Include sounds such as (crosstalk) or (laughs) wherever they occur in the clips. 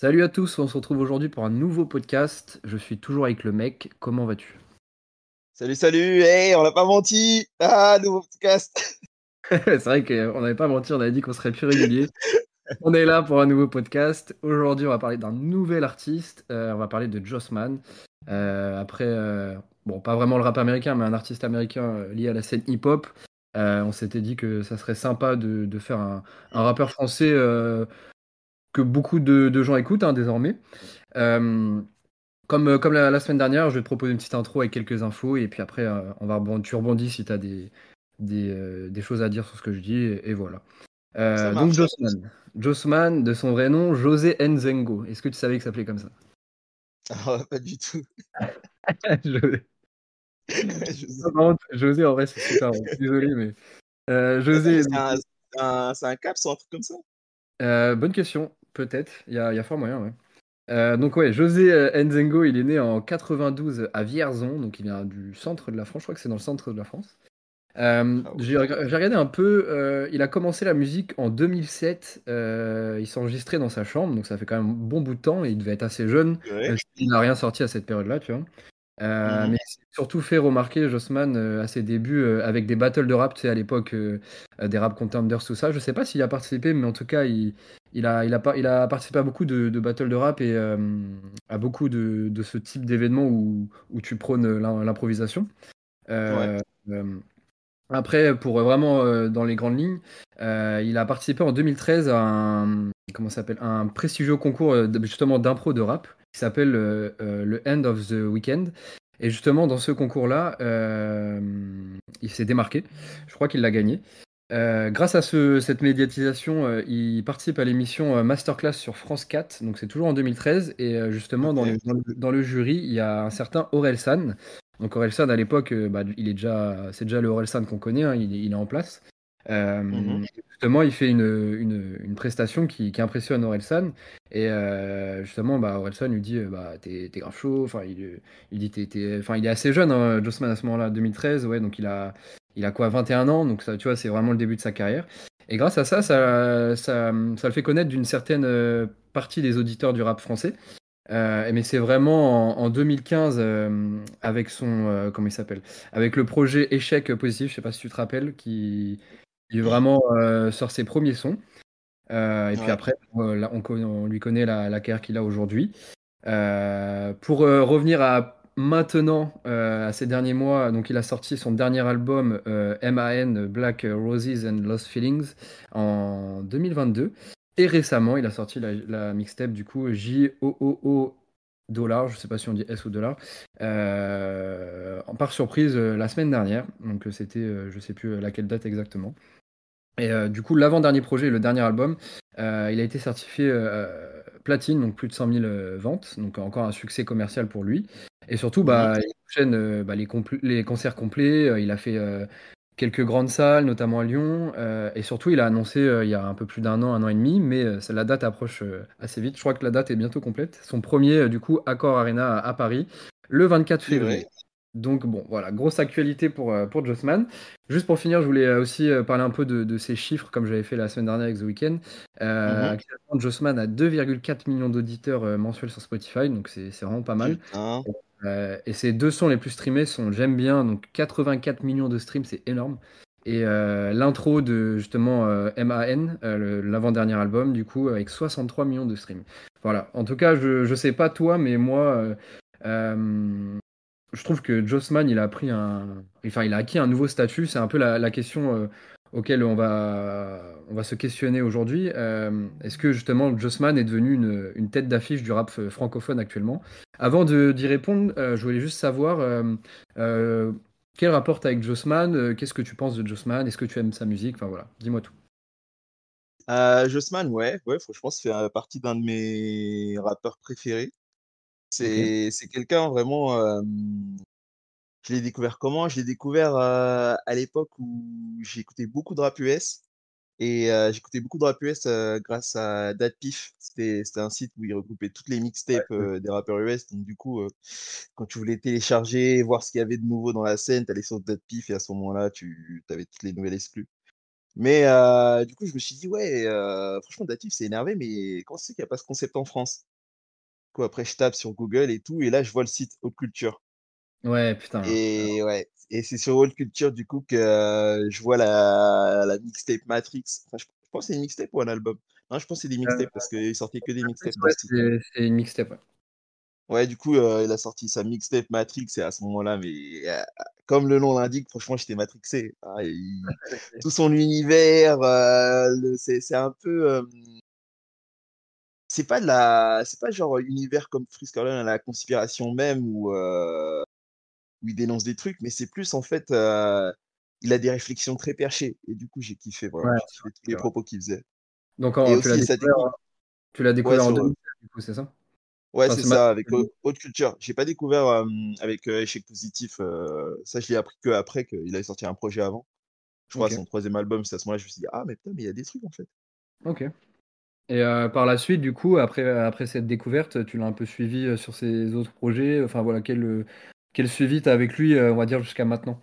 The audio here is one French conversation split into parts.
Salut à tous, on se retrouve aujourd'hui pour un nouveau podcast. Je suis toujours avec le mec. Comment vas-tu? Salut, salut, hey, on n'a pas menti. Ah, nouveau podcast. (laughs) (laughs) C'est vrai qu'on n'avait pas menti, on avait dit qu'on serait plus régulier. on est là pour un nouveau podcast. Aujourd'hui, on va parler d'un nouvel artiste. Euh, on va parler de Jossman. Euh, après, euh, bon, pas vraiment le rap américain, mais un artiste américain lié à la scène hip-hop. on s'était dit que ça serait sympa de, faire un, rappeur français que beaucoup de, gens écoutent hein, désormais. comme, comme la, semaine dernière, je vais te proposer une petite intro avec quelques infos et puis après, on va tu rebondis si tu as des, des, choses à dire sur ce que je dis et, voilà. donc. Jossman, de son vrai nom, José Nzengo. Est-ce que tu savais qu'il s'appelait comme ça? Ah, Pas du tout. (laughs) José. José. en vrai, c'est super. Désolé, mais. José. C'est un, un, cap, un truc comme ça? Bonne question. Peut-être, il y a, fort moyen, ouais. Euh, donc ouais, José euh, Nzengo, il est né en 92 à Vierzon, donc il vient du centre de la France, je crois que c'est dans le centre de la France. Euh, ah j'ai regardé un peu, il a commencé la musique en 2007, il s'est enregistré dans sa chambre, donc ça fait quand même un bon bout de temps, et il devait être assez jeune, il n'a rien sorti à cette période-là, tu vois. Euh, mmh mais il surtout fait remarquer Jossman euh, à ses débuts euh, avec des battles de rap, tu sais, à l'époque, des rap contenders, tout ça. Je sais pas s'il a participé, mais en tout cas, il, il, a, il, a, il a participé à beaucoup de, de battles de rap et à beaucoup de, de ce type d'événements où, où tu prônes l'improvisation. après, pour vraiment dans les grandes lignes, il a participé en 2013 à un, comment s'appelle, un prestigieux concours justement d'impro de rap qui s'appelle euh, euh, le End of the Weekend. Et justement, dans ce concours-là, euh, il s'est démarqué. Je crois qu'il l'a gagné. grâce à cette médiatisation, il participe à l'émission Masterclass sur France 4, donc c'est toujours en 2013. Et justement, dans, le, jury, il y a un certain Aurel San. Donc Aurel San, à l'époque, bah, il est déjà, c'est déjà le Aurel San qu'on connaît, hein, il, est en place. Mmh justement, il fait une, une, prestation qui, qui, impressionne Orelsan. Et euh, justement, bah, Orelsan lui dit bah, T'es grave chaud. Enfin, il, il dit t'es, enfin, il est assez jeune, hein, Jossman, à ce moment-là, 2013. Ouais, donc il a, il a quoi, 21 ans. Donc, ça, tu vois, c'est vraiment le début de sa carrière. Et grâce à ça, ça, ça, ça le fait connaître d'une certaine euh, partie des auditeurs du rap français. Euh, mais c'est vraiment en, 2015 euh, avec son comment il s'appelle? Avec le projet échec positif je sais pas si tu te rappelles qui il vraiment euh, sort ses premiers sons. Euh, et puis après, euh, on, lui connaît la, carrière qu'il a aujourd'hui. pour revenir à maintenant, à ces derniers mois, donc il a sorti son dernier album MAN, Black Roses and Lost Feelings, en 2022. Et récemment, il a sorti la, mixtape du coup J-O-O-O dollar, je sais pas si on dit S ou dollar, par surprise la semaine dernière. Donc c'était, je sais plus laquelle date exactement. Et euh, du coup, l'avant-dernier projet, le dernier album, euh, il a été certifié euh, platine, donc plus de 100 000 ventes, donc encore un succès commercial pour lui. Et surtout, bah, il enchaîne bah, les, les, concerts complets, il a fait quelques grandes salles, notamment à Lyon, et surtout, il a annoncé il y a un peu plus d'un an, un an et demi, mais la date approche assez vite. Je crois que la date est bientôt complète. Son premier, du coup, Accor Arena à, Paris, le 24 février. Donc bon, voilà, grosse actualité pour, euh, pour Jossman. Juste pour finir, je voulais euh, aussi euh, parler un peu de, de ces chiffres, comme j'avais fait la semaine dernière avec The Weeknd. Euh, mhm. Jossman a 2,4 millions d'auditeurs mensuels sur Spotify, donc c'est vraiment pas mal. et ses deux sons les plus streamés sont J'aime bien, donc 84 millions de streams, c'est énorme. Et l'intro de justement MAN, l'avant-dernier album, du coup, avec 63 millions de streams. Voilà, en tout cas, je, je sais pas toi, mais moi, je trouve que Jossman, il a un, enfin, il a acquis un nouveau statut. C'est un peu la, question euh, auquel on va, se questionner aujourd'hui. Euh, est-ce que justement Jossman est devenu une, tête d'affiche du rap francophone actuellement? Avant d'y répondre, euh, je voulais juste savoir quel rapport as avec Jossman? Qu'est-ce que tu penses de Jossman? Est-ce que tu aimes sa musique? Enfin voilà, dis-moi tout. Jossman, ouais, ouais, franchement, fait partie d'un de mes rappeurs préférés. C'est quelqu'un vraiment, je l'ai découvert comment? Je l'ai découvert, à l'époque où j'écoutais beaucoup de rap US et j'écoutais beaucoup de rap US, grâce à DatPiff. C'était un site où il regroupait toutes les mixtapes, des rappeurs US. Donc du coup, quand tu voulais télécharger, voir ce qu'il y avait de nouveau dans la scène, tu allais sur DatPiff et à ce moment-là, tu avais toutes les nouvelles exclus. Mais du coup, je me suis dit: «Ouais, franchement DatPiff, c'est énervé, mais comment c'est qu'il y a pas ce concept en France?» Coup, après, je tape sur Google et tout, et là, je vois le site Haute Culture. Ouais, putain. Et ouais, et c'est sur Haute Culture, du coup, que euh, je vois la, la mixtape Matrix. Enfin, je, je pense que c'est une mixtape ou un album? Non, je pense que c'est des mixtapes parce qu'il sortait que des mixtapes. Ouais, c'est une mixtape. Ouais. Ouais, du coup, euh, il a sorti sa mixtape Matrix et à ce moment-là, mais euh, comme le nom l'indique, franchement, j'étais matrixé. Il- (laughs) tout son univers, euh, c'est un peu. C'est pas de la, c'est pas genre univers comme Frisk Orleans, la conspiration même où, euh, où il dénonce des trucs, mais c'est plus en fait, euh, il a des réflexions très perchées et du coup j'ai kiffé vraiment, Ouais, kiffé tous les vrai. propos qu'il faisait. Donc, en, tu l'as découvert, technique. tu l'as découvert Ouais, en sur, 2007, du coup, c'est ça? Ouais, Enfin, c'est ça, ma- avec Haute Culture. J'ai pas découvert euh, avec Échec Positif, ça je l'ai appris que après qu'il avait sorti un projet avant. Je crois son troisième album, c'est à ce moment-là je me suis dit ah mais putain mais il y a des trucs en fait. Ok. Et euh, par la suite, du coup, après, après cette découverte, tu l'as un peu suivi euh, sur ses autres projets. Enfin, voilà, quel, euh, quel suivi t'as avec lui, on va dire, jusqu'à maintenant?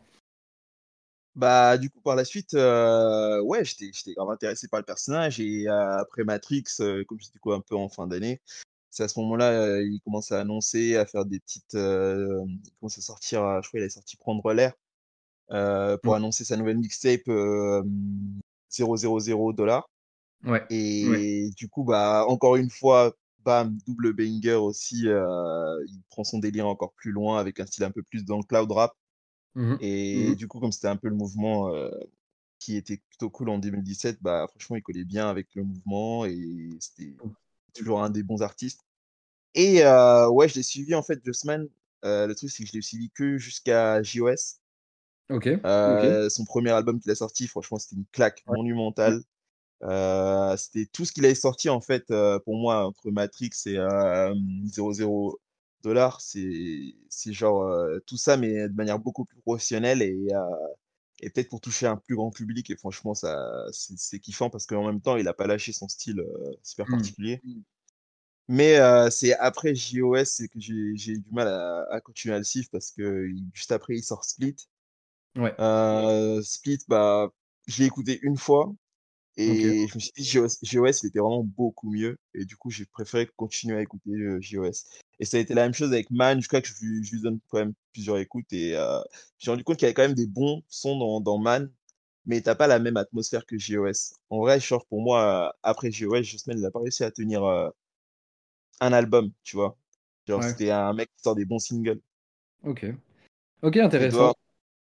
Bah, du coup, par la suite, ouais, j'étais, j'étais grave intéressé par le personnage. Et après Matrix, comme j'étais quoi un peu en fin d'année, c'est à ce moment-là, il commence à annoncer, à faire des petites. il commence à sortir, je crois, il est sorti Prendre l'air pour Mm. annoncer sa nouvelle mixtape euh, 000 dollars. Ouais. Ouais. Et du coup, bah, encore une fois, bam, double banger aussi. euh, il prend son délire encore plus loin avec un style un peu plus dans le cloud rap. Mhm. Et du coup, comme c'était un peu le mouvement euh, qui était plutôt cool en 2017, bah franchement, il collait bien avec le mouvement et c'était toujours un des bons artistes. Et euh, ouais, je l'ai suivi en fait, Jossman. Euh, le truc, c'est que je l'ai suivi que jusqu'à JOS. Ok. Ok. Son premier album qu'il a sorti, franchement, c'était une claque Ouais. monumentale. Euh, c'était tout ce qu'il avait sorti en fait euh, pour moi entre Matrix et euh, 00 dollars. C'est c'est genre euh, tout ça, mais de manière beaucoup plus professionnelle et, euh, et peut-être pour toucher un plus grand public. Et franchement, ça c'est kiffant parce qu'en même temps, il a pas lâché son style euh, super Mm. particulier. Mais euh, c'est après JOS c'est que j'ai j'ai eu du mal à, à continuer à le suivre parce que juste après, il sort Split. Ouais. Euh, Split, bah, je l'ai écouté une fois. Et je me suis dit, JOS, JOS, il était vraiment beaucoup mieux. Et du coup, j'ai préféré continuer à écouter euh, JOS. Et ça a été la même chose avec Man, jusqu'à que je, lui- je lui donne quand même plusieurs écoutes. Et euh, j'ai rendu compte qu'il y avait quand même des bons sons dans, dans Man, mais t'as pas la même atmosphère que JOS. En vrai, genre, pour moi, après JOS, Jossman, il a pas réussi à tenir euh, un album, tu vois. Genre, Ouais. c'était un mec qui sort des bons singles. Ok. Ok, intéressant.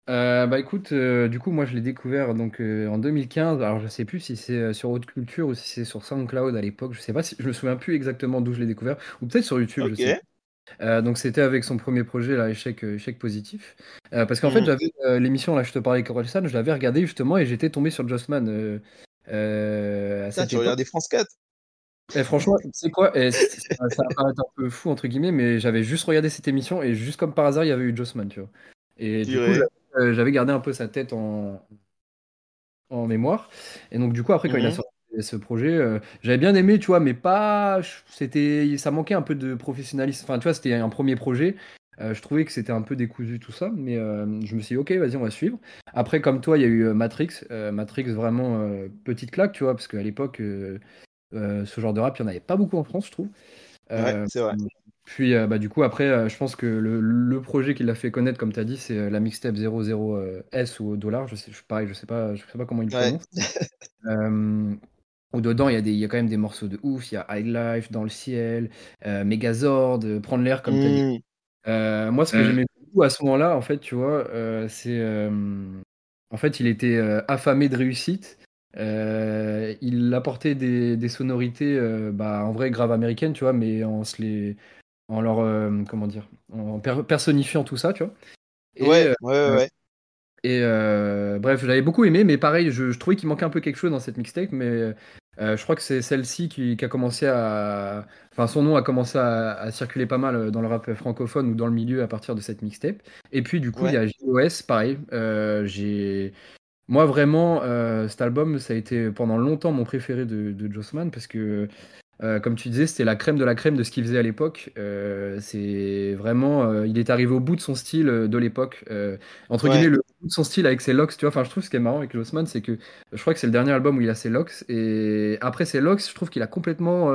Euh, bah écoute, euh, du coup, moi je l'ai découvert donc euh, en 2015. Alors je sais plus si c'est euh, sur Haute Culture ou si c'est sur SoundCloud à l'époque. Je sais pas si je me souviens plus exactement d'où je l'ai découvert ou peut-être sur YouTube. Je sais. Donc c'était avec son premier projet là, échec, échec positif. Parce qu'en fait Mhm. j'avais l'émission là, je te parlais Corelsan, je l'avais regardé justement et j'étais tombé sur Jossman euh, à cette tu regardais France 4? Et franchement, sais quoi, et ça va paraître un peu fou entre guillemets, mais j'avais juste regardé cette émission et juste comme par hasard il y avait eu Jossman, tu vois. Et du coup euh, j'avais gardé un peu sa tête en, en mémoire. Et donc, du coup, après, quand il a Mhm. sorti ce projet, euh, j'avais bien aimé, tu vois, mais pas. C'était, ça manquait un peu de professionnalisme. Enfin, tu vois, c'était un premier projet. Euh, je trouvais que c'était un peu décousu tout ça, mais euh, je me suis dit, ok, vas-y, on va suivre. Après, comme toi, il y a eu Matrix. Matrix, vraiment petite claque, tu vois, parce qu'à l'époque, ce genre de rap, il n'y en avait pas beaucoup en France, je trouve. Ouais, c'est vrai. Puis, euh, bah, du coup, après, euh, je pense que le, le projet qui l'a fait connaître, comme tu as dit, c'est euh, la mixtape 00S ou au dollar. Je sais, je, pareil, je sais pas, je sais pas comment il Ouais. prononce. (laughs) Euh, où dedans, il y, a des, il y a quand même des morceaux de ouf. Il y a High Life, Dans le ciel, euh, Megazord, euh, Prendre l'air, comme tu as dit. Euh, moi, ce que j'aimais beaucoup à ce moment-là, en fait, tu vois, euh, c'est. euh, en fait, il était euh, affamé de réussite. Euh, il apportait des, des sonorités, euh, bah, en vrai, grave américaines, tu vois, mais en se les. En leur. euh, comment dire En per- personnifiant tout ça, tu vois. Et, Ouais, euh, ouais, ouais, ouais. et euh, bref, j'avais beaucoup aimé, mais pareil, je, je trouvais qu'il manquait un peu quelque chose dans cette mixtape, mais je crois que c'est celle-ci qui, qui a commencé à. Enfin, son nom a commencé à, à circuler pas mal dans le rap francophone ou dans le milieu à partir de cette mixtape. Et puis, du coup, il y a JOS, pareil. J'ai. Moi, vraiment, cet album, ça a été pendant longtemps mon préféré de, de Jossman parce que, euh, comme tu disais, c'était la crème de la crème de ce qu'il faisait à l'époque. Euh, c'est vraiment, euh, il est arrivé au bout de son style de l'époque. Entre Ouais. guillemets, le bout de son style avec ses locks, tu vois. Enfin, je trouve ce qui est marrant avec Jossman, c'est que je crois que c'est le dernier album où il a ses locks. Et après ses locks, je trouve qu'il a complètement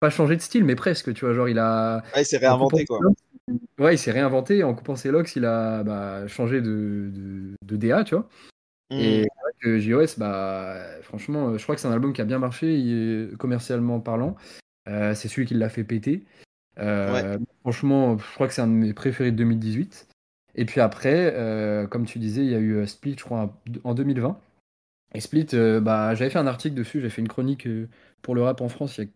pas changé de style, mais presque, tu vois. Genre, il a. Ah, il s'est réinventé, quoi. ouais, il s'est réinventé. En coupant ses locks, il a bah, changé de, de, DA, tu vois. Et mmh. que JOS, bah, franchement, je crois que c'est un album qui a bien marché, commercialement parlant. Euh, c'est celui qui l'a fait péter. Euh, franchement, je crois que c'est un de mes préférés de 2018. Et puis après, euh, comme tu disais, il y a eu Split, je crois, en 2020. Et Split, bah, j'avais fait un article dessus, j'avais fait une chronique pour le rap en France il y a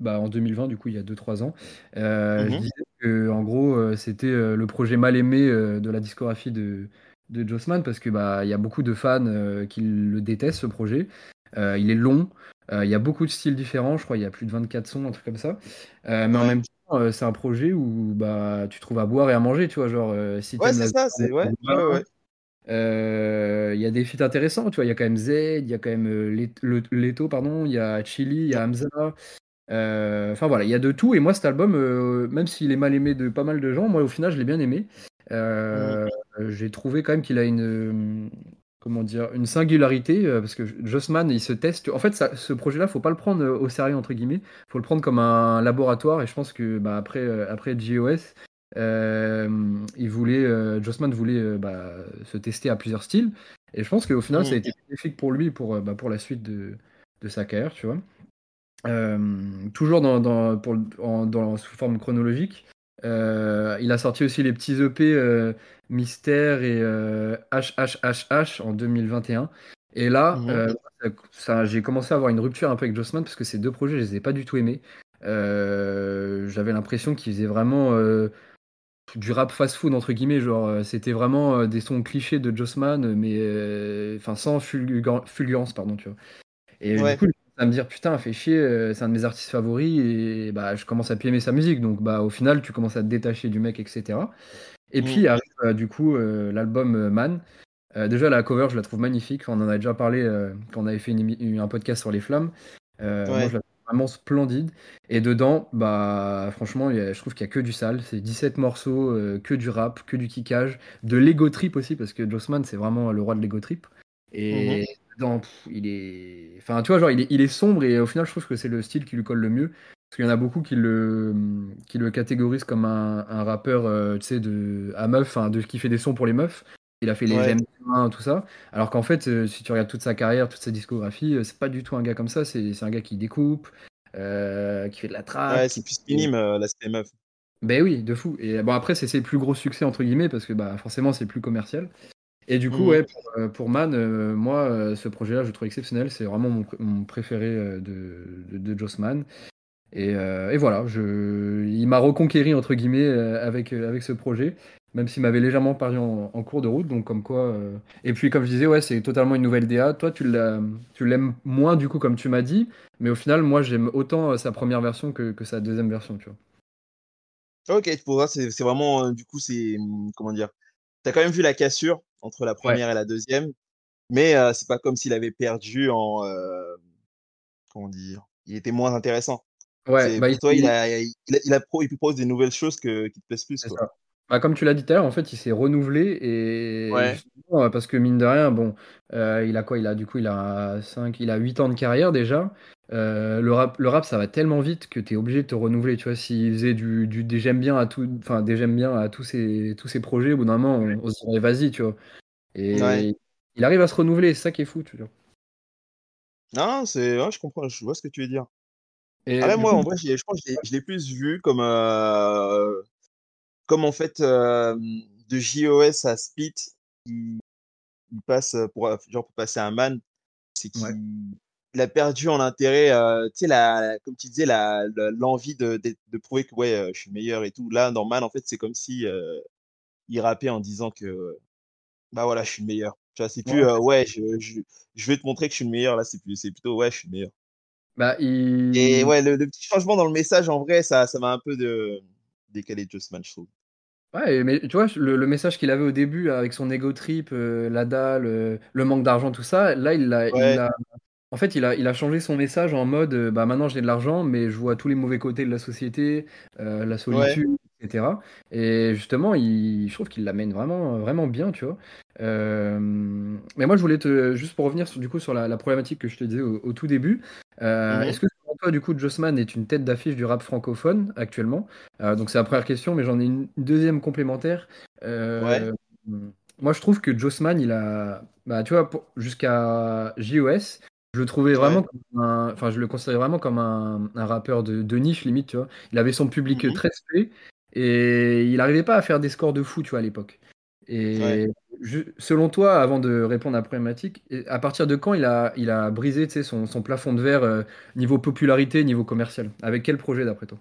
bah, en 2020, du coup, il y a 2-3 ans. Je mhm. disais que, en gros, c'était le projet mal aimé de la discographie de, de Jossman parce que bah, il y a beaucoup de fans qui le détestent, ce projet. il est long, il y a beaucoup de styles différents, je crois, il y a plus de 24 sons, un truc comme ça. mais en même temps, c'est un projet où bah, tu trouves à boire et à manger, tu vois, genre, si Ouais, c'est ça, c'est. Ouais, ouais, ouais. Il y a des feats intéressants, tu vois. Il y a quand même Z, il y a quand même Leto, pardon, il y a Chili, il y a Hamza, euh, enfin voilà, il y a de tout. Et moi, cet album, euh, même s'il est mal aimé de pas mal de gens, moi au final, je l'ai bien aimé. Euh, j'ai trouvé quand même qu'il a une comment dire une singularité parce que Jossman il se teste. En fait, ça, ce projet-là, faut pas le prendre au sérieux entre guillemets. Faut le prendre comme un laboratoire. Et je pense que bah, après après GOS, il voulait Jossman voulait bah, se tester à plusieurs styles. Et je pense qu'au final, ça a été bénéfique pour lui pour bah, pour la suite de de sa carrière, tu vois. Euh, toujours dans, dans, pour, dans, sous forme chronologique. Euh, il a sorti aussi les petits EP euh, Mystère et HHHH en 2021. Et là, mhm. ça, j'ai commencé à avoir une rupture un peu avec Jossman parce que ces deux projets, je les ai pas du tout aimés. J'avais l'impression qu'ils faisaient vraiment du rap fast-food entre guillemets, genre c'était vraiment des sons clichés de Jossman, mais enfin sans fulgurance, pardon, tu vois. Et du coup, à me dire putain, fait chier, euh, c'est un de mes artistes favoris et bah je commence à plus aimer sa musique. Donc bah au final, tu commences à te détacher du mec, etc. Et puis mm. arrive euh, du coup euh, l'album Man. déjà la cover, je la trouve magnifique. On en a déjà parlé quand on avait fait un podcast sur les flammes. Moi, je la trouve vraiment splendide. Et dedans, bah franchement, je trouve qu'il y a que du sale. C'est 17 morceaux, que du rap, que du kickage, de l'ego trip aussi parce que Jossman c'est vraiment le roi de l'ego trip. Et il est. Enfin, tu vois, genre, il est, il est, sombre et au final, je trouve que c'est le style qui lui colle le mieux. Parce qu'il y en a beaucoup qui le, qui le catégorisent comme un, un rappeur, euh, tu sais, de, à meuf, de, qui fait des sons pour les meufs. Il a fait les j'aime tout ça. Alors qu'en fait, euh, si tu regardes toute sa carrière, toute sa discographie, euh, c'est pas du tout un gars comme ça. C'est un gars qui découpe, qui fait de la trappe. Ouais, c'est plus minime l'aspect meuf. Ben oui, de fou. Et bon, après, c'est ses plus gros succès, entre guillemets, parce que bah, forcément, c'est plus commercial. Et du coup, mmh. ouais, pour, euh, pour Man, euh, moi, euh, ce projet-là, je le trouve exceptionnel. C'est vraiment mon, mon préféré de, de, de Joss Man. Et, et, voilà, je, il m'a reconquéri, entre guillemets, avec, avec ce projet, même s'il m'avait légèrement perdu en, en, cours de route. Donc, comme quoi. Et puis, comme je disais, ouais, c'est totalement une nouvelle DA. Toi, tu l'aimes moins, du coup, comme tu m'as dit. Mais au final, moi, j'aime autant sa première version que, que sa deuxième version, tu vois. Ok, pour moi, c'est vraiment. Du coup, c'est. Comment dire T'as quand même vu la cassure entre la première et la deuxième. Mais euh, c'est pas comme s'il avait perdu en. Euh, comment dire Il était moins intéressant. Ouais, bah, pour toi, il, a, il, a, il, a pro, il propose des nouvelles choses que, qui te plaisent plus. Quoi. Bah, comme tu l'as dit tout à l'heure, en fait, il s'est renouvelé et parce que mine de rien, bon, euh, il a quoi Il a du coup, il a 5, il a 8 ans de carrière déjà. Euh, le rap, le rap, ça va tellement vite que tu es obligé de te renouveler. Tu vois, s'il faisait du, du des j'aime bien à tout, enfin des j'aime bien à tous ces tous ces projets, au bout d'un moment, on, se dirait vas-y, tu vois. Et il arrive à se renouveler, c'est ça qui est fou, tu vois. Non, c'est, je comprends, je vois ce que tu veux dire. Et moi, en vrai, je pense que je l'ai plus vu comme comme en fait de JOS à Split, il, passe pour genre pour passer un man, c'est qu'il a perdu en intérêt, tu sais la, comme tu disais la l'envie de, de, prouver que ouais je suis meilleur et tout. Là man en fait c'est comme si il rappait en disant que bah voilà je suis le meilleur. Tu vois c'est plus ouais, je, je, vais te montrer que je suis le meilleur là c'est plus c'est plutôt ouais je suis le meilleur. Bah, il... Et ouais, le, petit changement dans le message, en vrai, ça, ça m'a un peu de décalé Justman, je trouve. Ouais, mais tu vois, le, message qu'il avait au début avec son ego trip, euh, la dalle, euh, le manque d'argent, tout ça, là, il a, en fait, il a, il a changé son message en mode euh, bah maintenant j'ai de l'argent, mais je vois tous les mauvais côtés de la société, la solitude, etc. Et justement, il, je trouve qu'il l'amène vraiment, vraiment bien, tu vois. mais moi, je voulais te, juste pour revenir sur, du coup sur la, problématique que je te disais au, tout début, mmh est-ce que toi, du coup, Jossman est une tête d'affiche du rap francophone actuellement? Euh, donc c'est la première question, mais j'en ai une deuxième complémentaire. Ouais. Euh, moi, je trouve que Jossman, il a, bah, tu vois, jusqu'à JOS, je le trouvais Ouais. vraiment comme un... enfin, je le considérais vraiment comme un, un rappeur de, de niche limite, tu vois. Il avait son public Mhm. très spé et il n'arrivait pas à faire des scores de fou, tu vois, à l'époque. Ouais. Et je- selon toi, avant de répondre à la problématique, à partir de quand il a, il a brisé, tu sais, son, son plafond de verre euh, niveau popularité, niveau commercial? Avec quel projet d'après toi?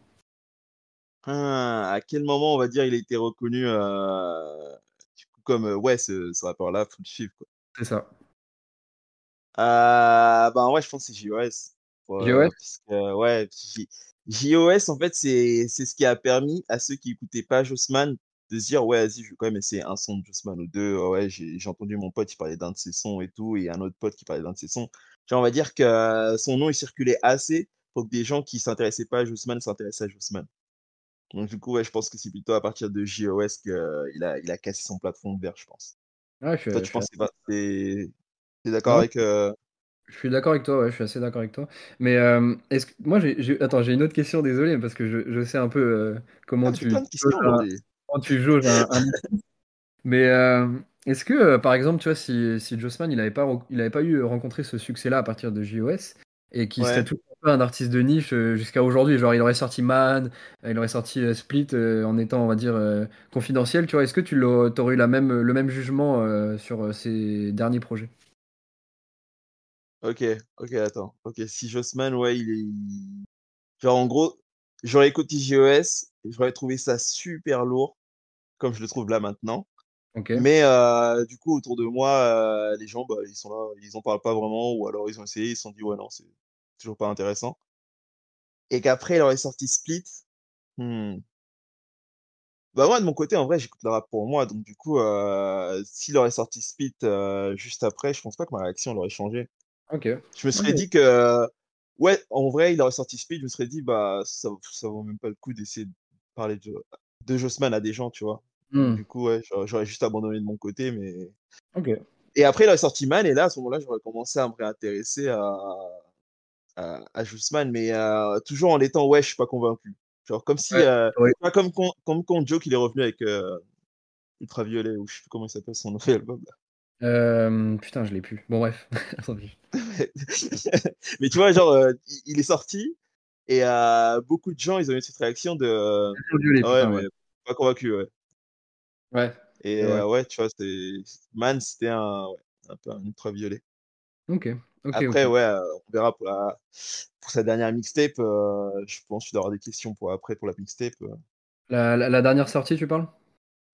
Ah, à quel moment, on va dire, il a été reconnu euh, du coup, comme, euh, ouais, ce, ce rappeur-là, suivre, quoi. C'est ça. Euh, bah, ouais, je pense que c'est JOS. Euh, JOS? ouais, JOS, en fait, c'est ce qui a permis à ceux qui écoutaient pas Jossman de se dire, ouais, vas-y, je vais quand même essayer un son de Jossman ou deux. Ouais, j'ai entendu mon pote qui parlait d'un de ses sons et tout, et un autre pote qui parlait d'un de ses sons. Genre, on va dire que euh, son nom, il circulait assez pour que des gens qui s'intéressaient pas à Jossman s'intéressent à Jossman. Donc, du coup, ouais, je pense que c'est plutôt à partir de JOS qu'il a, il a cassé son plafond de verre, je pense. Ouais, je suis, Toi, je tu penses assez- que d'accord avec, euh, je suis d'accord avec toi, ouais, je suis assez d'accord avec toi. Mais euh, est-ce que moi j'ai attends, j'ai une autre question, désolé, parce que je, je sais un peu euh, Ah, comment t'as tu un, comment tu jauges un, un Mais euh, est-ce que, par exemple, tu vois, si, si Jossman, il n'avait pas, il avait pas eu rencontré ce succès-là à partir de JOS, et qu'il serait Ouais. un peu un artiste de niche jusqu'à aujourd'hui, genre il aurait sorti Man, il aurait sorti Split en étant, on va dire, confidentiel, tu vois, est-ce que tu aurais eu la même, le même jugement sur ses derniers projets? Ok, ok, attends. Ok, si Jossman, ouais, il est. Genre, en gros, j'aurais écouté JOS, et j'aurais trouvé ça super lourd, comme je le trouve là maintenant. Ok. Mais euh, du coup, autour de moi, euh, les gens, bah, ils sont là, ils en parlent pas vraiment, ou alors ils ont essayé, ils se sont dit, ouais, non, c'est toujours pas intéressant. Et qu'après, il aurait sorti Split. hmm. Bah, moi, de mon côté, en vrai, j'écoute le rap pour moi, donc du coup, euh, s'il aurait sorti Split euh, juste après, je pense pas que ma réaction elle aurait changé. Ok. Je me serais dit que, ouais, en vrai, il aurait sorti Speed, je me serais dit, bah, ça, ça vaut même pas le coup d'essayer de parler de, de Jossman à des gens, tu vois. Hmm. du coup, ouais, j'aurais juste abandonné de mon côté, mais. Ok. Et après, il aurait sorti Man, et là, à ce moment-là, j'aurais commencé à me réintéresser à, à, à Jossman, mais euh, toujours en étant, ouais, je suis pas convaincu. Genre, comme si, Ouais. euh, Ouais. pas comme quand, comme quand Joe, qu'il est revenu avec euh, Ultraviolet, ou je sais plus comment il s'appelle son (laughs) nouvel album, là. Euh, putain, je l'ai plus. Bon, bref. (laughs) (laughs) Mais tu vois, genre, euh, il est sorti et euh, beaucoup de gens, ils ont eu cette réaction de Violet, ah ouais, putain, ouais. pas convaincu, ouais. Ouais, Et euh, ouais, tu vois, Man, c'était un, un peu un ultraviolet. Ok. Ok, Après, ouais, on verra pour la pour sa dernière mixtape. je pense tu dois avoir des questions pour après pour la mixtape. La, la- la dernière sortie, tu parles?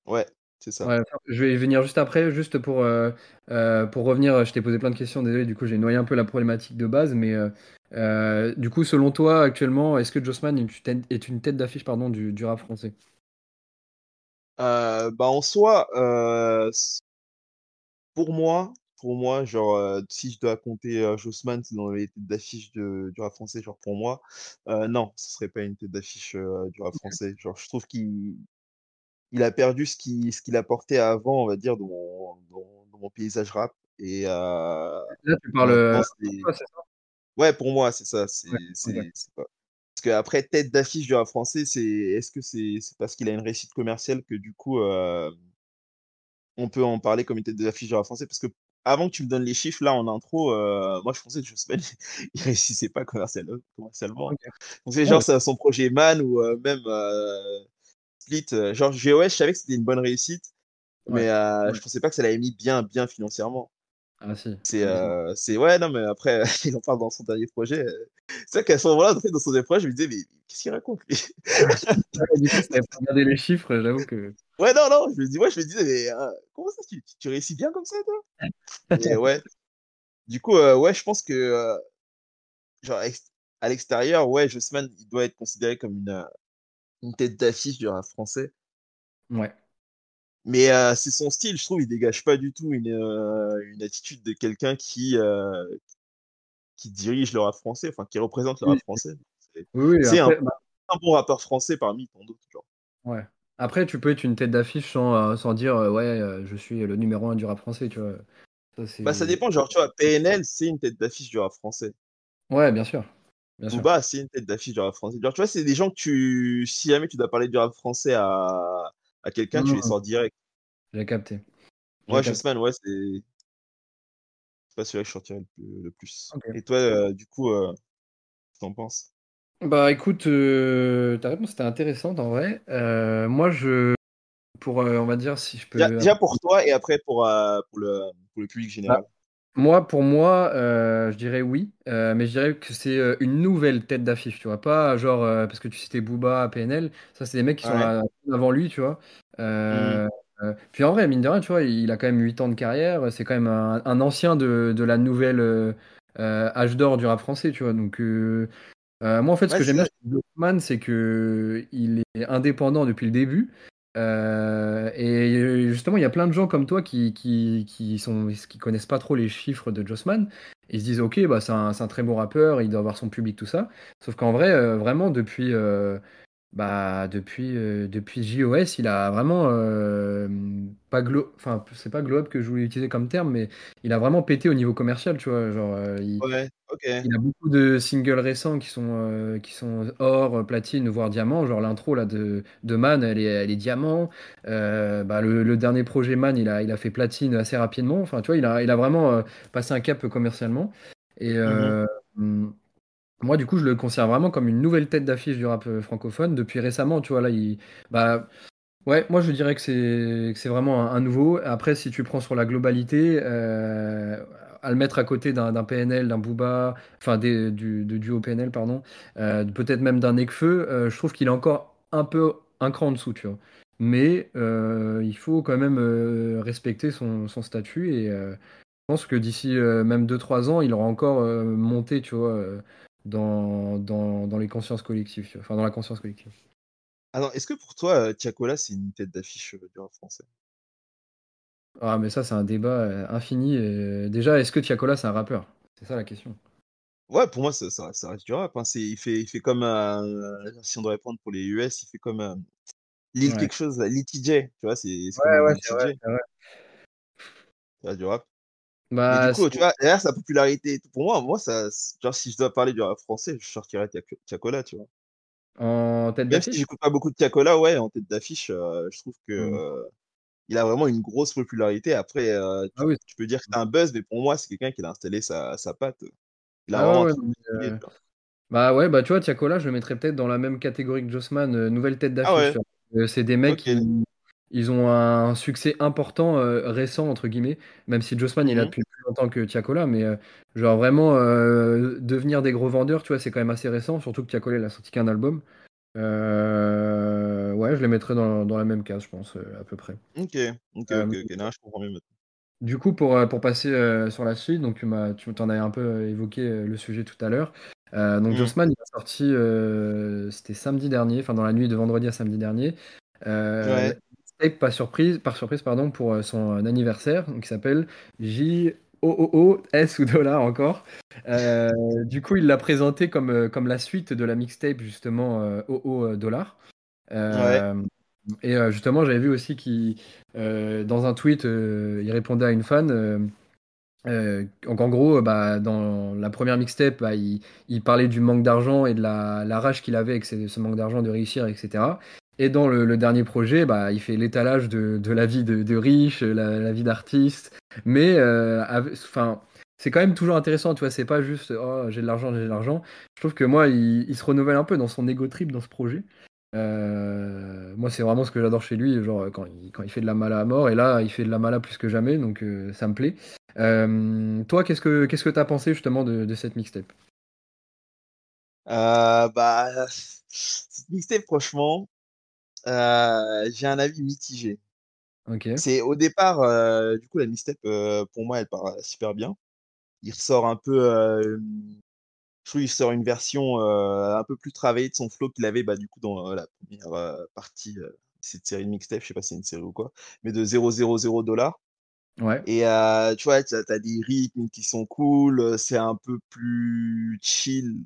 Ouais, c'est ça. Ouais, je vais y venir juste après, juste pour, euh, euh, pour revenir. Je t'ai posé plein de questions, désolé, du coup, j'ai noyé un peu la problématique de base, mais euh, du coup, selon toi, actuellement, est-ce que Jossman est une tête, d'affiche pardon, du, du rap français? Bah en soi, pour moi, pour moi, genre, euh, si je dois compter euh, Jossman dans les têtes d'affiche du rap français, genre pour moi, euh, non, ce serait pas une tête d'affiche du rap français. Genre, je trouve qu'il il a perdu ce qu'il ce qu'il apportait avant, on va dire, dans mon, dans, dans mon paysage rap. Et euh, Là, tu parles euh, toi, ça? Ouais, pour moi, c'est ça. C'est Ouais, pas. Parce qu'après, tête d'affiche du rap français, c'est est-ce que c'est parce qu'il a une réussite commerciale que du coup, euh, on peut en parler comme une tête d'affiche du rap français? Parce que avant que tu me donnes les chiffres, là, en intro, euh, moi, je pensais que Jossman, (laughs) il réussissait pas commercial- commercialement. Ok. Donc, c'est genre son projet Man ou euh, même euh, Split. euh, genre, GOS, je savais que c'était une bonne réussite. ouais. Mais euh, Ouais. je pensais pas que ça l'avait mis bien, bien financièrement. Ah si, C'est, ah euh, c'est, ouais, non, mais après, (laughs) il en parle dans son dernier projet. euh. C'est vrai qu'à ce moment-là, dans son dernier projet, je me disais, mais qu'est-ce qu'il raconte, lui? (laughs) Du coup, t'avais pas regardé les chiffres, j'avoue que. (laughs) Ouais, non, non, je me dis, moi, je me disais, mais euh, comment ça, tu, réussis bien comme ça, toi? Et ouais, du coup, euh, ouais, je pense que, genre, à l'extérieur, ouais, Jossman, il doit être considéré comme une, une tête d'affiche du rap français. Ouais. Mais euh, c'est son style, je trouve, il dégage pas du tout une, euh, une attitude de quelqu'un qui, euh, qui dirige le rap français, enfin qui représente le rap français. C'est oui, un, bah, bon rappeur français parmi tant d'autres. Ouais. Après, tu peux être une tête d'affiche sans, sans dire ouais, je suis le numéro un du rap français, tu vois. Ça, Bah ça dépend, genre tu vois, PNL c'est une tête d'affiche du rap français. Ouais, bien sûr. Bien sûr. Booba, c'est une tête d'affiche du rap français. Genre, tu vois, c'est des gens que tu si jamais tu dois parler du rap français à à quelqu'un, tu les sors direct. J'ai capté. Moi, capté. Jossman, ouais, c'est c'est pas celui-là que je sortirais le plus. Et toi, heu, du coup, heu, qu'est-ce que tu en penses? Bah, écoute, heu, ta réponse était intéressante en vrai. Heu, moi je pour, on va dire si je peux déjà pour toi et après pour, pour le pour le public bah, général. Moi pour moi, heu, je dirais oui, heu, mais je dirais que c'est, heu, une nouvelle tête d'affiche, tu vois? Pas genre, parce que tu citais Booba, PNL, ça c'est des mecs qui sont Ouais. là avant lui, tu vois? Heu, puis en vrai, mine de rien, tu vois, il a quand même 8 ans de carrière, c'est quand même un un ancien de de la nouvelle, âge d'or du rap français, tu vois? Donc, moi, en fait, ce Ouais, que j'aime bien chez Blockman, c'est qu'il est indépendant depuis le début. Heu et justement, il y a plein de gens comme toi qui qui qui sont qui connaissent pas trop les chiffres de Jossman. Ils se disent: «OK, bah, c'est un un très bon rappeur, il doit avoir son public, tout ça». Sauf qu'en vrai, heu, vraiment depuis, heu, bah, depuis, heu, depuis JOS, il a vraiment, hem, pas glow enfin, c'est pas glow up que je voulais utiliser comme terme, mais il a vraiment pété au niveau commercial, tu vois? Genre, heu, il Ouais, il a beaucoup de singles récents qui sont, heu, qui sont or, platine, voire diamant. Genre l'intro là de de Man, elle est elle est diamant. Heu, bah, le le dernier projet Man, il a il a fait platine assez rapidement. Enfin, tu vois, il a il a vraiment, heu, passé un cap commercialement et mmh, moi, du coup, je le considère vraiment comme une nouvelle tête d'affiche du rap, heu, francophone depuis récemment, tu vois? Là, il bah Ouais, moi je dirais que c'est vraiment un nouveau. Après, si tu prends sur la globalité, heu, à le mettre à côté d'un PNL, d'un Booba, enfin des du duo PNL pardon, heu, peut-être même d'un Nekfeu, heu, je trouve qu'il est encore un peu un cran en dessous, tu vois? Mais, il faut quand même, respecter son son statut et je pense que d'ici, même deux trois ans, il aura encore, monté, tu vois, dans dans dans les consciences collectives, tu vois? Enfin dans la conscience collective. Alors, est-ce que pour toi, heu, Tiakola, c'est une tête d'affiche, heu, du rap français? Ah, mais ça, c'est un débat, heu, infini, déjà, est-ce que Tiakola, c'est un rappeur? C'est ça la question. Ouais, pour moi, ça ça reste ça reste du rap, hein. C'est il fait il fait comme, heu, si on doit répondre pour les US, il fait comme, heu, Lil Ouais. quelque chose là, Lil TJ, tu vois? C'est Ouais, ouais, reste du rap. Mais du Bah, coup, tu vois, derrière sa popularité pour moi moi, ça genre, si je dois parler du rap français, je sortirais Tiako Tiakola, tu vois? en tête Même si d'affiche? j'écoute pas beaucoup de Tiakola, ouais, en tête d'affiche, heu, je trouve que, Mmh. heu, il a vraiment une grosse popularité. Après, heu, Ah tu oui. tu peux dire que c'est un buzz, mais pour moi, c'est quelqu'un qui a installé sa sa patte, il a Ah vraiment ouais, mais, bah, ouais, bah, tu vois, Tiakola, je le mettrais peut-être dans la même catégorie que Jossman, nouvelle tête Ah d'affiche, ouais? c'est des mecs qui ils ont un succès important, heu, «récent» entre guillemets, même si Jossman, il Mmh a mh. depuis plus longtemps que Tiakola, mais, heu, genre vraiment, heu, devenir des gros vendeurs, tu vois, c'est quand même assez récent, surtout que Tiakola, il a sorti qu'un album. Ouais, je les mettrais dans dans la même case, je pense, à peu près. OK. OK, OK. Non, je comprends mieux maintenant. du coup, pour, pour passer, sur la suite, donc tu m'as tu t'en avais un peu, évoqué, le sujet tout à l'heure. Heu, donc Mmh. Jossman, il a sorti, c'était samedi dernier, enfin dans la nuit de vendredi à samedi dernier, Ouais. Mixtape pas surprise par surprise pardon, pour, heu, son anniversaire, donc qui s'appelle J-O-O-O-S ou dollar encore. Heu, du coup, il l'a présenté comme, comme la suite de la mixtape justement, O-O, heu, dollar. Ouais. Et justement, j'avais vu aussi qu'il, dans un tweet, il répondait à une fan, donc en gros, bah, dans la première mixtape, bah, il il parlait du manque d'argent et de la la rage qu'il avait avec ce ce manque d'argent, de réussir et cetera et dans le dernier projet, bah, il fait l'étalage de la vie de riche, la vie d'artiste mais ave enfin, c'est quand même toujours intéressant, tu vois? C'est pas juste: «Oh, j'ai de l'argent, j'ai de l'argent». Je trouve que moi, il se renouvelle un peu dans son ego trip dans ce projet Heu, moi, c'est vraiment ce que j'adore chez lui, genre, quand il fait de la mala à mort et là, il fait de la mala plus que jamais donc heu, ça me plaît. Toi, qu'est-ce que qu'est-ce que tu as pensé justement de cette mixtape? Bah, cette mixtape franchement, heu, j'ai un avis mitigé. OK, C'est au départ, heu, du coup la mixtape, heu, pour moi elle part, super bien. Il ressort un peu, hem, je trouve il sort une version, un peu plus travaillée de son flow qu'il avait, bah, du coup dans, la 1re, heu, partie, de cette série de mixtape, je sais pas si c'est une série ou quoi, mais de 000 $ ouais, et tu vois, tu as des rythmes qui sont cool, c'est un peu plus chill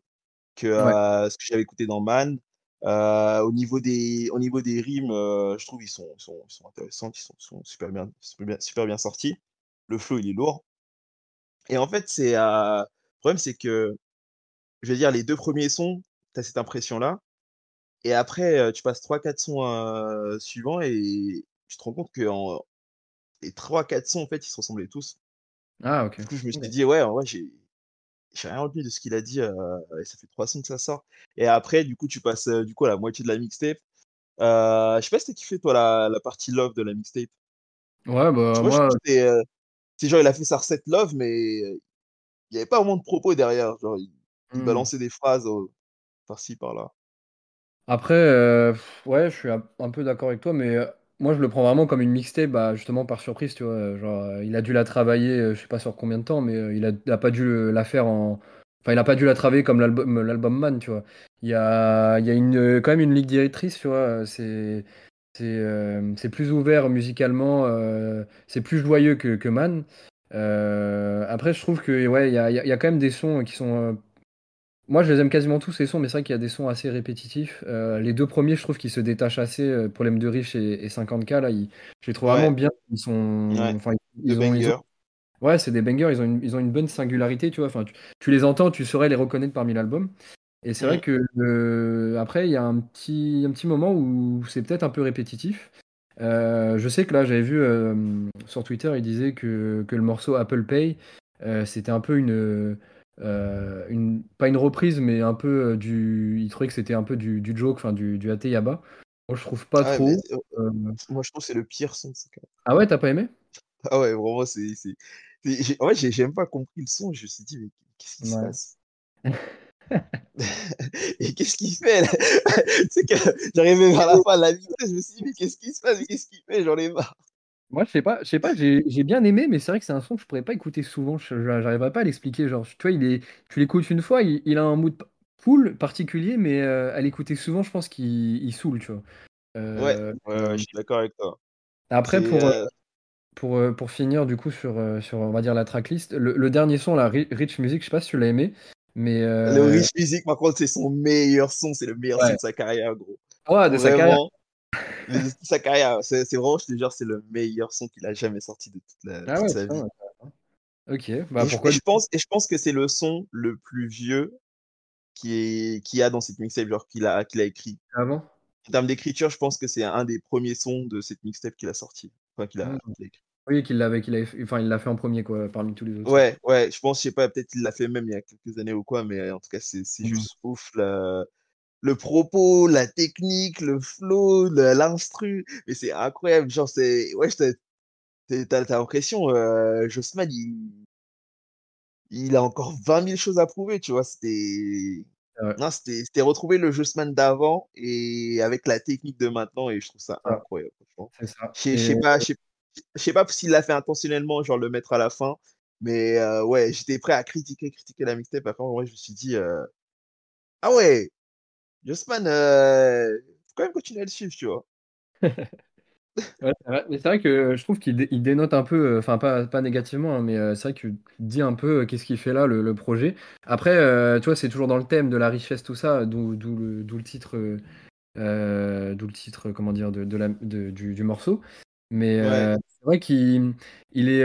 que, ouais, ce que j'avais écouté dans Man. Heu, au niveau des au niveau des rimes, heu, je trouve ils sont ils sont ils sont intéressantes, ils sont sont super bien super bien super bien sortis. Le flow, il est lourd et en fait, c'est, heu, le problème, c'est que je veux dire, les deux premiers sons, tu as cette impression-là. Et après, tu passes 3-4 sons suivants et tu te rends compte que en, les 3-4 sons, en fait, ils se ressemblaient tous. Ah, ok. Du coup, je me suis dit, ouais, en vrai, j'ai j'ai rien retenu de ce qu'il a dit. et ça fait 3 sons que ça sort. Et après, du coup, tu passes du coup à la moitié de la mixtape. je sais pas si t'as kiffé, toi, la, la partie love de la mixtape. Ouais, bah, moi. C'est genre, il a fait sa recette love, mais il n'y avait pas vraiment de propos derrière. Genre, il, il mmh. balançait des phrases par-ci, par-là. Après, ouais, je suis un peu d'accord avec toi, mais moi je le prends vraiment comme une mixtape, bah, justement par surprise, tu vois. Genre, euh, il a dû la travailler, je sais pas sur combien de temps, mais il a, pas dû la faire en. Enfin, il a pas dû la travailler comme l'album, l'album Man, tu vois. Il y a, il y a une, quand même une ligne directrice, tu vois. C'est, c'est, plus ouvert musicalement, c'est plus joyeux que, que Man. après, je trouve que, ouais, il y a, y a quand même des sons qui sont moi, je les aime quasiment tous, ces sons, mais c'est vrai qu'il y a des sons assez répétitifs. Euh, les deux premiers, je trouve qu'ils se détachent assez. Euh, Problème de riche et, 50K, là, ils, je les trouve vraiment bien. Ils sont. Enfin, ils, ont, Ouais, c'est des bangers, ils ont, une, ils ont une bonne singularité, tu vois. Enfin, tu, les entends, tu saurais les reconnaître parmi l'album. Et c'est vrai que euh, après, il y a un petit, un petit moment où c'est peut-être un peu répétitif. je sais que là, j'avais vu sur Twitter, il disait que, que le morceau Apple Pay, c'était un peu une euh, une, pas une reprise, mais un peu euh, du. Il trouvait que c'était un peu du, du joke, enfin du, du Yaba. Moi, je trouve pas trop. Euh, moi, je trouve que c'est le pire son. Ah ouais, t'as pas aimé? Ah ouais, vraiment, c'est. En fait, j'ai même pas compris le son. Je me suis dit, mais qu'est-ce qui se passe? (laughs) Et qu'est-ce qu'il fait là? (laughs) C'est que j'arrivais vers la fin de la vidéo, je me suis dit, mais qu'est-ce qui se passe? Qu'est-ce qu'il fait? J'en ai marre. Moi, je sais pas, je sais pas, j'ai bien aimé, mais c'est vrai que c'est un son que je pourrais pas écouter souvent. Je j'arriverais pas à l'expliquer. Genre, tu vois, il est, tu l'écoutes une fois, il, a un mood cool, particulier, mais euh, à l'écouter souvent, je pense qu'il saoule, tu vois. ouais, ouais, je suis d'accord avec toi. Après, pour, euh, pour, euh, pour finir, du coup, sur, sur, on va dire, la tracklist, le, dernier son, la Rich Music, je sais pas si tu l'as aimé, mais. Le Rich Music, par contre, c'est son meilleur son, c'est le meilleur son de sa carrière, gros. Ouais, de sa carrière sa carrière, c'est vraiment, je te jure, c'est le meilleur son qu'il a jamais sorti de toute, la, ah sa vie. Ok, bah pourquoi et je, pense, et je pense que c'est le son le plus vieux qui est qui a dans cette mixtape, genre qu'il a, qu'il a écrit. Avant En termes d'écriture, je pense que c'est un des premiers sons de cette mixtape qu'il a sorti. Enfin, qu'il a, ah, écrit. Oui, qu'il l'avait, qu'il enfin, il l'a fait en premier, quoi, parmi tous les autres. Ouais, ouais, je pense, je sais pas, peut-être qu'il l'a fait même il y a quelques années ou quoi, mais en tout cas, c'est mmh. juste ouf, là le propos, la technique, le flow, l'instru. Mais c'est incroyable. Genre, c'est. Ouais, t'as l'impression, euh, Jossman, il... il a encore 20 000 choses à prouver, tu vois. C'était. Non, c'était retrouver le Jossman d'avant et avec la technique de maintenant, et je trouve ça incroyable, Je sais pas, je sais pas s'il l'a fait intentionnellement, genre le mettre à la fin, mais euh, ouais, j'étais prêt à critiquer, critiquer la mixtape. Après, moi, je me suis dit, euh, ah ouais, Jossman, euh, faut quand même continuer à le suivre, tu vois. (laughs) mais c'est vrai que je trouve qu'il dénote un peu, euh, enfin pas, pas négativement, hein, mais euh, c'est vrai qu'il dit un peu qu'est-ce qu'il fait là, le, projet. Après, tu vois, c'est toujours dans le thème de la richesse, tout ça, d'où le, le, titre, d'où le titre, comment dire, de, de la, du, du, morceau. Mais c'est vrai qu'il il est,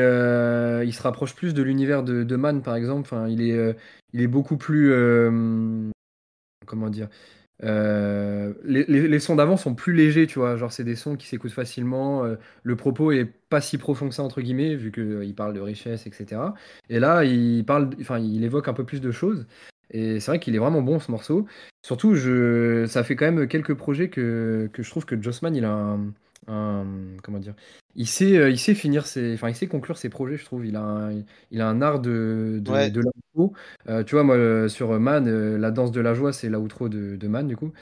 il se rapproche plus de l'univers de, de Man, par exemple. Enfin, il est, il est beaucoup plus, comment dire, euh, les, sons d'avant sont plus légers, tu vois. Genre, c'est des sons qui s'écoutent facilement. Euh, le propos est pas si profond que ça, entre guillemets, vu qu'il euh, parle de richesse, etc. Et là, il parle, enfin, il évoque un peu plus de choses. Et c'est vrai qu'il est vraiment bon, ce morceau. Surtout, je, ça fait quand même quelques projets que, que je trouve que Jossman, il a un, comment dire? Il sait, euh, il sait finir ses, enfin il sait conclure ses projets, je trouve. Il a un, il a un art de de, de l'outro. Euh, tu vois, moi euh, sur Man, la danse de la joie, c'est l'outro de, de Man du coup.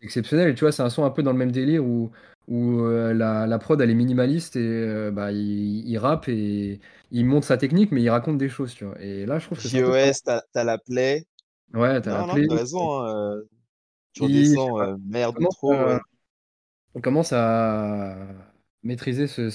exceptionnel. tu vois, c'est un son un peu dans le même délire où où la, la, prod elle est minimaliste et bah il, il, rappe et il montre sa technique, mais il raconte des choses, tu vois. Et là, je trouve que JOS, t'as as la play. Ouais, t'as la. T'as raison. Hein, tu redescends, merde trop on commence à maîtriser ce,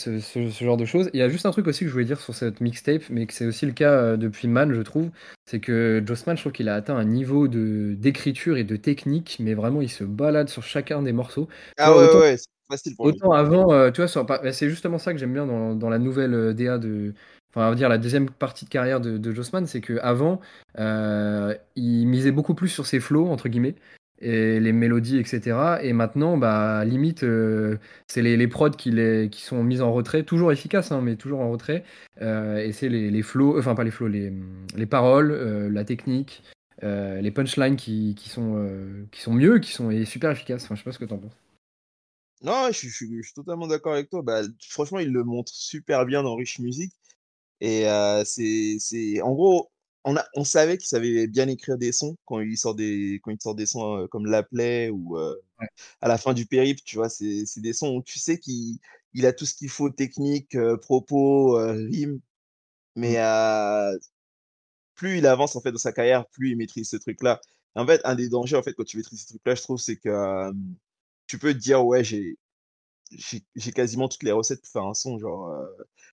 genre de choses. Il y a juste un truc aussi que je voulais dire sur cette mixtape, mais que c'est aussi le cas euh, depuis Man, je trouve. C'est que Jossman, je trouve qu'il a atteint un niveau de d'écriture et de technique, mais vraiment, il se balade sur chacun des morceaux. Ah ouais, ouais, c'est facile pour Autant avant, euh, tu vois, bah, c'est justement ça que j'aime bien dans, la nouvelle euh, DA de. enfin, on va dire la deuxième partie de carrière de, de Jossman, c'est qu'avant, euh, il misait beaucoup plus sur ses flows, entre guillemets, et les mélodies, etc. Et maintenant, bah, limite, euh, c'est les, les prods qui, les, qui sont mises en retrait, toujours efficaces, hein, mais toujours en retrait. Euh, et c'est les, les flows, enfin pas les flows, les, les paroles, euh, la technique, les punchlines qui, qui sont, qui sont mieux, qui sont super efficaces. Enfin, je sais pas ce que t'en penses. Non, je, suis- totalement d'accord avec toi. Bah, franchement, il le montre super bien dans Rich Music. Et c'est, en gros, on a, on savait qu'il savait bien écrire des sons quand il sort des, quand il sort des sons euh, comme La Plaie ou euh, Ouais. à la fin du périple, tu vois, c'est, des sons où tu sais qu'il il a tout ce qu'il faut, technique, euh, propos, rime. Mais Mm. euh, plus il avance en fait dans sa carrière, plus il maîtrise ce truc-là. En fait, un des dangers en fait quand tu maîtrises ce truc-là, je trouve, c'est que tu peux te dire ouais, j'ai j'ai quasiment toutes les recettes pour faire un son. Genre, euh,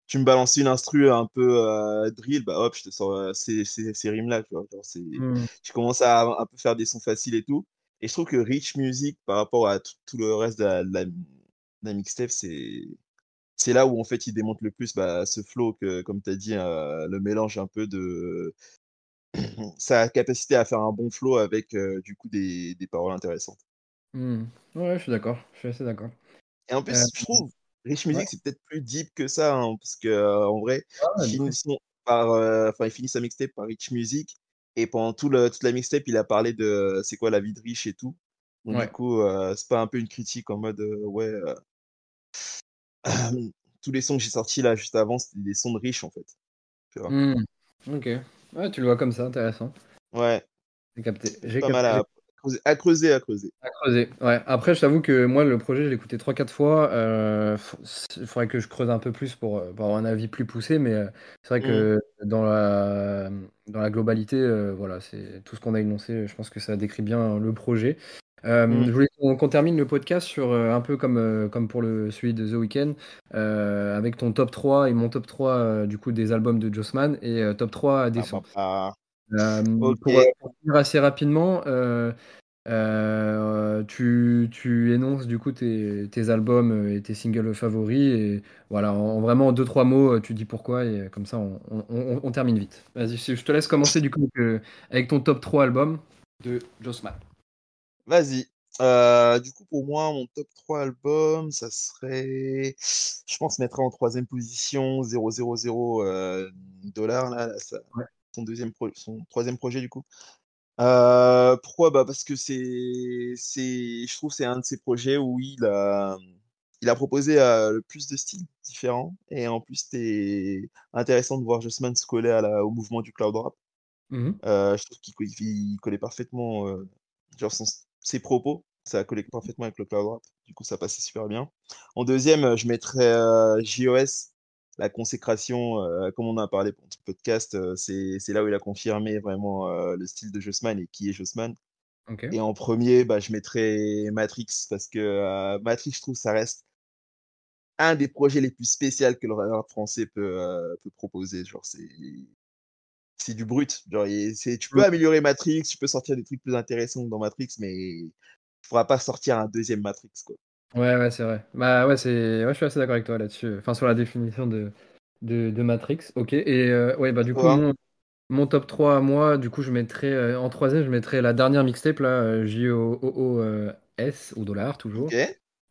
tu me balances une instru un peu euh, drill, bah hop, je te sors euh, ces, ces, ces rimes-là, tu vois. Genre, Mm. tu commences à un peu faire des sons faciles et tout. Et je trouve que Rich Music, par rapport à tout, tout le reste de la, de la, de la mixtape, c'est c'est là où en fait il démontre le plus bah, ce flow que, comme tu as dit, euh, le mélange un peu de (clears throat) sa capacité à faire un bon flow avec euh, du coup des, des paroles intéressantes. Mm. Ouais, je suis d'accord. Je suis assez d'accord. Et en Euh, plus, je trouve, Rich ouais. Music, c'est peut-être plus deep que ça, hein, parce que euh, en vrai, par, euh, enfin, il finit sa mixtape par Rich Music, et pendant tout le, toute la mixtape, il a parlé de euh, c'est quoi la vie de riche et tout. Donc du coup, euh, c'est pas un peu une critique en mode euh, ouais, euh, (clears throat) tous les sons que j'ai sortis là juste avant, c'était des sons de riches en fait. Tu vois? Mm. Ok. Ouais, tu le vois comme ça, intéressant. Ouais, J'ai capté. J'ai à creuser, à creuser, à creuser. À creuser. Ouais. Après, je t'avoue que moi, le projet, je l'ai écouté 3-4 fois. Euh, il faudrait que je creuse un peu plus pour, euh, pour avoir un avis plus poussé, mais euh, c'est vrai que dans la, dans la globalité, euh, voilà, c'est tout ce qu'on a énoncé. Je pense que ça décrit bien le projet. Hmm. je voulais qu'on termine le podcast sur un peu comme, comme pour le, celui de The Weeknd, avec ton top 3 et mon top 3 euh, du coup des albums de Jossman et top 3 des Bah, bah, sons. bah. Ok, pour, euh, pour finir assez rapidement, euh, euh, tu, tu énonces du coup tes, tes albums euh, et tes singles favoris et voilà, en, en vraiment deux trois mots, euh, tu dis pourquoi et euh, comme ça on, on- on- on termine vite. Vas-y, je je te laisse commencer du coup avec, euh, avec ton top 3 albums de Jossman. vas-y. Euh, du coup, pour moi, mon top 3 albums, ça serait, je pense, mettrait en troisième position 000 euh, dollars, là, là, ça- Ouais. Son deuxième pro- son troisième projet, du coup. Euh, pourquoi? Bah, parce que c'est, c'est, je trouve, c'est un de ces projets où il a, il a proposé euh, le plus de styles différents. Et en plus, c'était intéressant de voir Jossman se coller à la- au mouvement du cloud rap. Mhm. Euh, je trouve qu'il co- il collait parfaitement, genre son- ses propos, ça collait parfaitement avec le cloud rap. Du coup, ça passait super bien. En deuxième, je mettrais JOS, la consécration, euh, comme on en a parlé pour le podcast, euh, c'est là où il a confirmé vraiment euh, le style de Jossman et qui est Jossman. Et en premier, bah, je mettrais Matrix parce que Matrix, je trouve, ça reste un des projets les plus spéciaux que le rap français peut, peut proposer. Genre, c'est du brut. Genre, tu peux Mm. améliorer Matrix, tu peux sortir des trucs plus intéressants dans Matrix, mais il faudra pas sortir un deuxième Matrix, quoi. Ouais, ouais, c'est vrai. Bah ouais, c'est, ouais, je suis assez d'accord avec toi là-dessus. Enfin, sur la définition de, de, de Matrix. Ok. Et euh, ouais, bah du coup, mon, mon top 3 à moi, du coup, je mettrais euh, en troisième, je mettrais la dernière mixtape là, euh, J-O-O-O-S, au dollar Ok. toujours.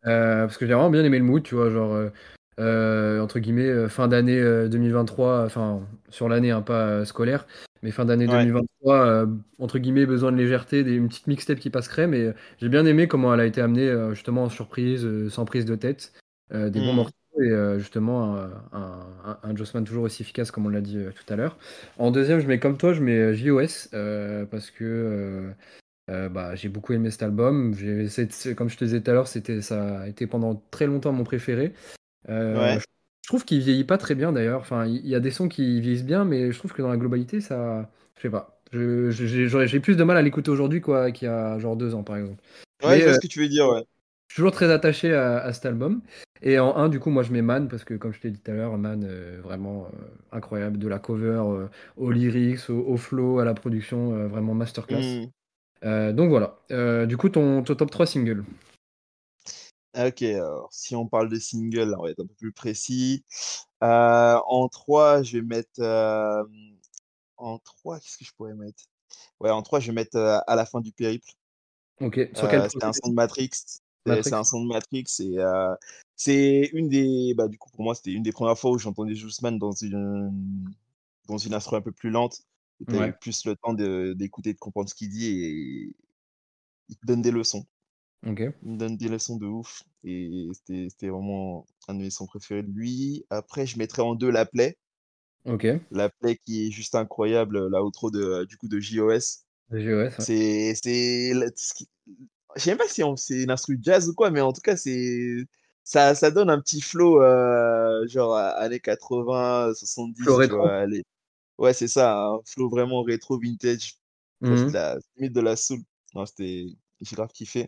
Euh, parce que j'ai vraiment bien aimé le mood, tu vois, genre, euh, euh, entre guillemets, euh, fin d'année euh, 2023, enfin, sur l'année, hein, pas euh, scolaire, mais fin d'année Ouais. 2023, euh, entre guillemets, besoin de légèreté, des, une petite mixtape qui passe crème, et euh, j'ai bien aimé comment elle a été amenée, euh, justement, en surprise, euh, sans prise de tête, des bons Hmm. morceaux, et justement, un, un, Jossman toujours aussi efficace, comme on l'a dit tout à l'heure. En deuxième, je mets comme toi, je mets JOS, parce que... bah, j'ai beaucoup aimé cet album. J'ai- comme je te disais tout à l'heure, c'était, ça a été pendant très longtemps mon préféré. Ouais. je je trouve qu'il vieillit pas très bien d'ailleurs. Enfin, il y a des sons qui vieillissent bien, mais je trouve que dans la globalité, ça. Je sais pas. J'ai plus de mal à l'écouter aujourd'hui quoi, qu'il y a genre deux ans par exemple. Ouais, Mais je vois euh, ce que tu veux dire, ouais. je suis toujours très attaché à, à cet album. Et en un, du coup, moi je mets Man, parce que comme je t'ai dit tout à l'heure, Man, euh, vraiment euh, incroyable. De la cover euh, aux lyrics, au, au flow, à la production, vraiment masterclass. Hmm. Donc voilà. Du coup, ton, ton top 3 single. OK, alors si on parle de single, on va être un peu plus précis. Heu, en 3, je vais mettre, hem, en 3, qu'est-ce que je pourrais mettre? Ouais, en 3, je vais mettre, heu, «À la fin du périple». OK. Sur quel Heu, c'est un son de Matrix. C'est c'est Matrix? un son de Matrix et c'est une des bah, du coup, pour moi, c'était une des premières fois où j'entendais Juiceman dans une dans une instru un peu plus lente, où tu avais Ouais. plus le temps de d'écouter, de comprendre ce qu'il dit et il te donne des leçons. Il me donne des leçons de ouf et c'était c'était vraiment un de mes sons préférés de lui. Après, je mettrais en 2 La Plaie. OK. La Plaie qui est juste incroyable, la outro de, du coup, de JOS. JOS. C'est c'est je sais pas si c'est une instru jazz ou quoi, mais en tout cas, c'est ça ça donne un petit flow, heu, genre années 80-70, Flow tu rétro? vois? Ouais, c'est ça, un flow vraiment rétro vintage, mh. la limite de la soul. Non, c'était j'ai grave kiffé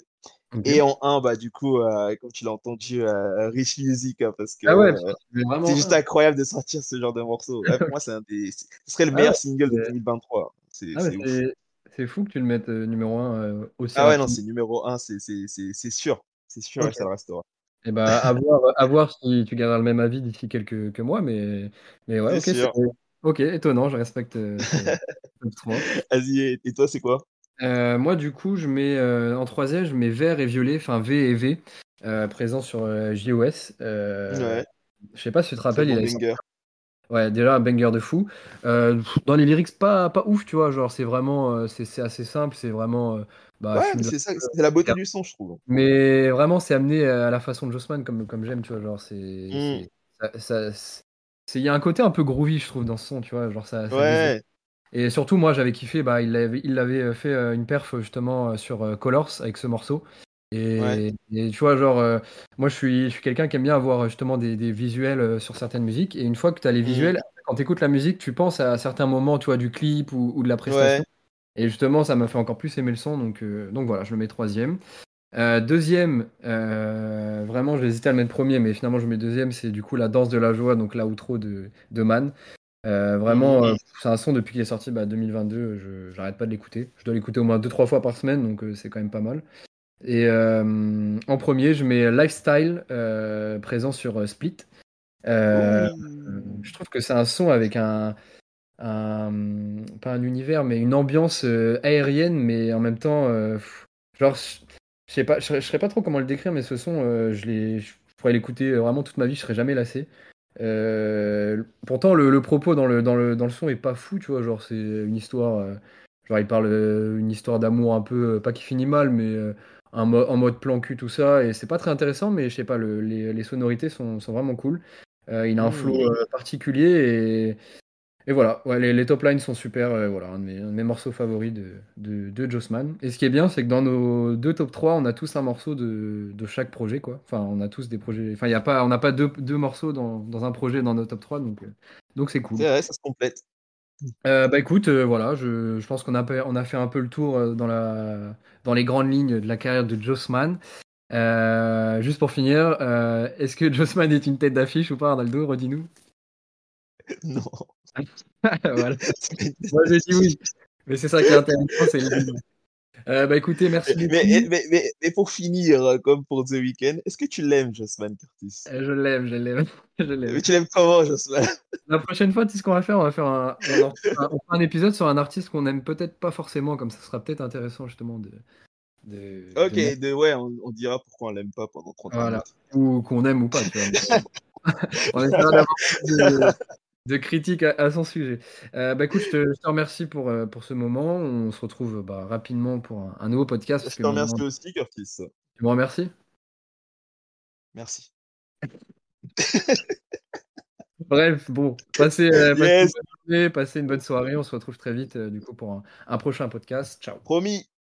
et en 1, bah, du coup, heu, comme tu l'as entendu, heu, Rich Music, hein, parce que, Ah ouais, que mets c'est juste 1? incroyable de sortir ce genre de morceau. Ouais, pour moi, c'est un des ce serait le Ah ouais, meilleur single de c'est 2023. C'est ah c'est fou que tu le mettes, heu, numéro 1, heu, aussi Ah ouais, non, c'est numéro 1, c'est c'est c'est c'est sûr. C'est sûr OK. ça le restera. Et bah, à voir à voir si tu garderas le même avis d'ici quelques quelques mois, mais mais ouais, C'est OK. OK, étonnant, je respecte, heu, ce top 3. (laughs) Vas-y et toi, c'est quoi? Heu, moi, du coup, je mets, heu, en 3e, je mets Vert et Violet, enfin V et V, heu, présents sur, JOS. Ouais. je sais pas si tu te rappelles, il bon sorti banger. un ouais, déjà un banger de fou. Dans les lyrics, pas pas ouf, tu vois? Genre, c'est vraiment, c'est assez simple, c'est vraiment, bah, Ouais, c'est ça, c'est la beauté du son, je trouve. Mais vraiment, c'est amené à la façon de Jossman comme comme j'aime, tu vois? Genre, c'est ça ça c'est il y a un côté un peu groovy, je trouve, dans ce son, tu vois? Genre, ça Ouais. Et surtout, moi, j'avais kiffé, bah, il l'avait il l'avait, heu, fait, heu, une perf, justement, heu, sur, Colors avec ce morceau Ouais. et tu vois, genre, moi, je suis je suis quelqu'un qui aime bien avoir, justement, des des visuels, sur certaines musiques et une fois que tu as les Mmh. visuels, quand tu écoutes la musique, tu penses à certains moments, tu vois, du clip ou ou de la prestation Ouais. et justement, ça m'a fait encore plus aimer le son donc donc voilà, je le mets 3e. Heu, 2e, heu, vraiment, j'hésitais à le mettre 1er mais finalement, je mets 2e, c'est du coup, La danse de la joie, donc la outro de de Man. Mh. vraiment, heu, c'est un son depuis qu'il est sorti, bah, 2022, je j'arrête pas de l'écouter. Je dois l'écouter au moins 2-3 fois par semaine donc heu, c'est quand même pas mal et en 1er, je mets Lifestyle, présent sur, Split. Je trouve que c'est un son avec un un, pas un univers, mais une ambiance, aérienne, mais en même temps, genre, je sais pas, je je saurais pas trop comment le décrire, mais ce son, je je pourrais l'écouter, vraiment toute ma vie, je serais jamais lassé. Heu, pourtant, le le propos dans le dans le dans le son est pas fou, tu vois? Genre, c'est une histoire, heu, genre, il parle, heu, une histoire d'amour un peu, pas qui finit mal, mais heu, en mo en mode plan cul, tout ça et c'est pas très intéressant, mais je sais pas, le les les sonorités sont sont vraiment cool. Il a un flow, Mmh. heu, particulier et voilà, ouais, les les top lines sont super, heu, voilà, un de mes un de mes morceaux favoris de de de Jossman et ce qui est bien, c'est que dans nos 2 top 3, on a tous un morceau de de chaque projet, quoi. Enfin, on a tous des projets enfin, il y a pas on n'a pas 2 p 2 morceaux dans dans un projet dans nos top 3 donc heu, donc c'est cool. C'est vrai, ça se complète. Heu, bah, écoute, voilà, je je pense qu'on a on a fait un peu le tour, dans la dans les grandes lignes de la carrière de Jossman. Juste pour finir, est-ce que Jossman est une tête d'affiche ou pas, Arnaldo? Redis-nous. (laughs) Non. (laughs) Voilà. Moi, j'ai dit oui, mais c'est ça qui est intéressant, c'est. Heu, (laughs) bah, écoutez, merci Mais mais mais mais mais pour finir, heu, comme pour The Weeknd, est-ce que tu l'aimes, Jossman Kurtis? Heu, je l'aime, je l'aime, (laughs) je Mais l'aime. tu l'aimes comment, Jossman? La prochaine fois, tu sais ce qu'on va faire? On va faire un on fera on un épisode sur un artiste qu'on aime peut-être pas forcément, comme ça sera peut-être intéressant justement de de OK, de ouais, on on dira pourquoi on l'aime pas pendant 30 Voilà, minutes. ou qu'on aime ou pas, tu vois? Mais bon, on essaiera d'avoir de critiques à à son sujet. Heu, bah, écoute, je te je te remercie pour, heu, pour ce moment. On se retrouve, bah, rapidement pour un un nouveau podcast Je te maintenant remercie aussi, Kurtis. Tu me remercies? Merci. (laughs) Bref, bon, passez, passez une bonne journée, passez une bonne soirée. On se retrouve très vite, du coup, pour un un prochain podcast. Ciao. Promis.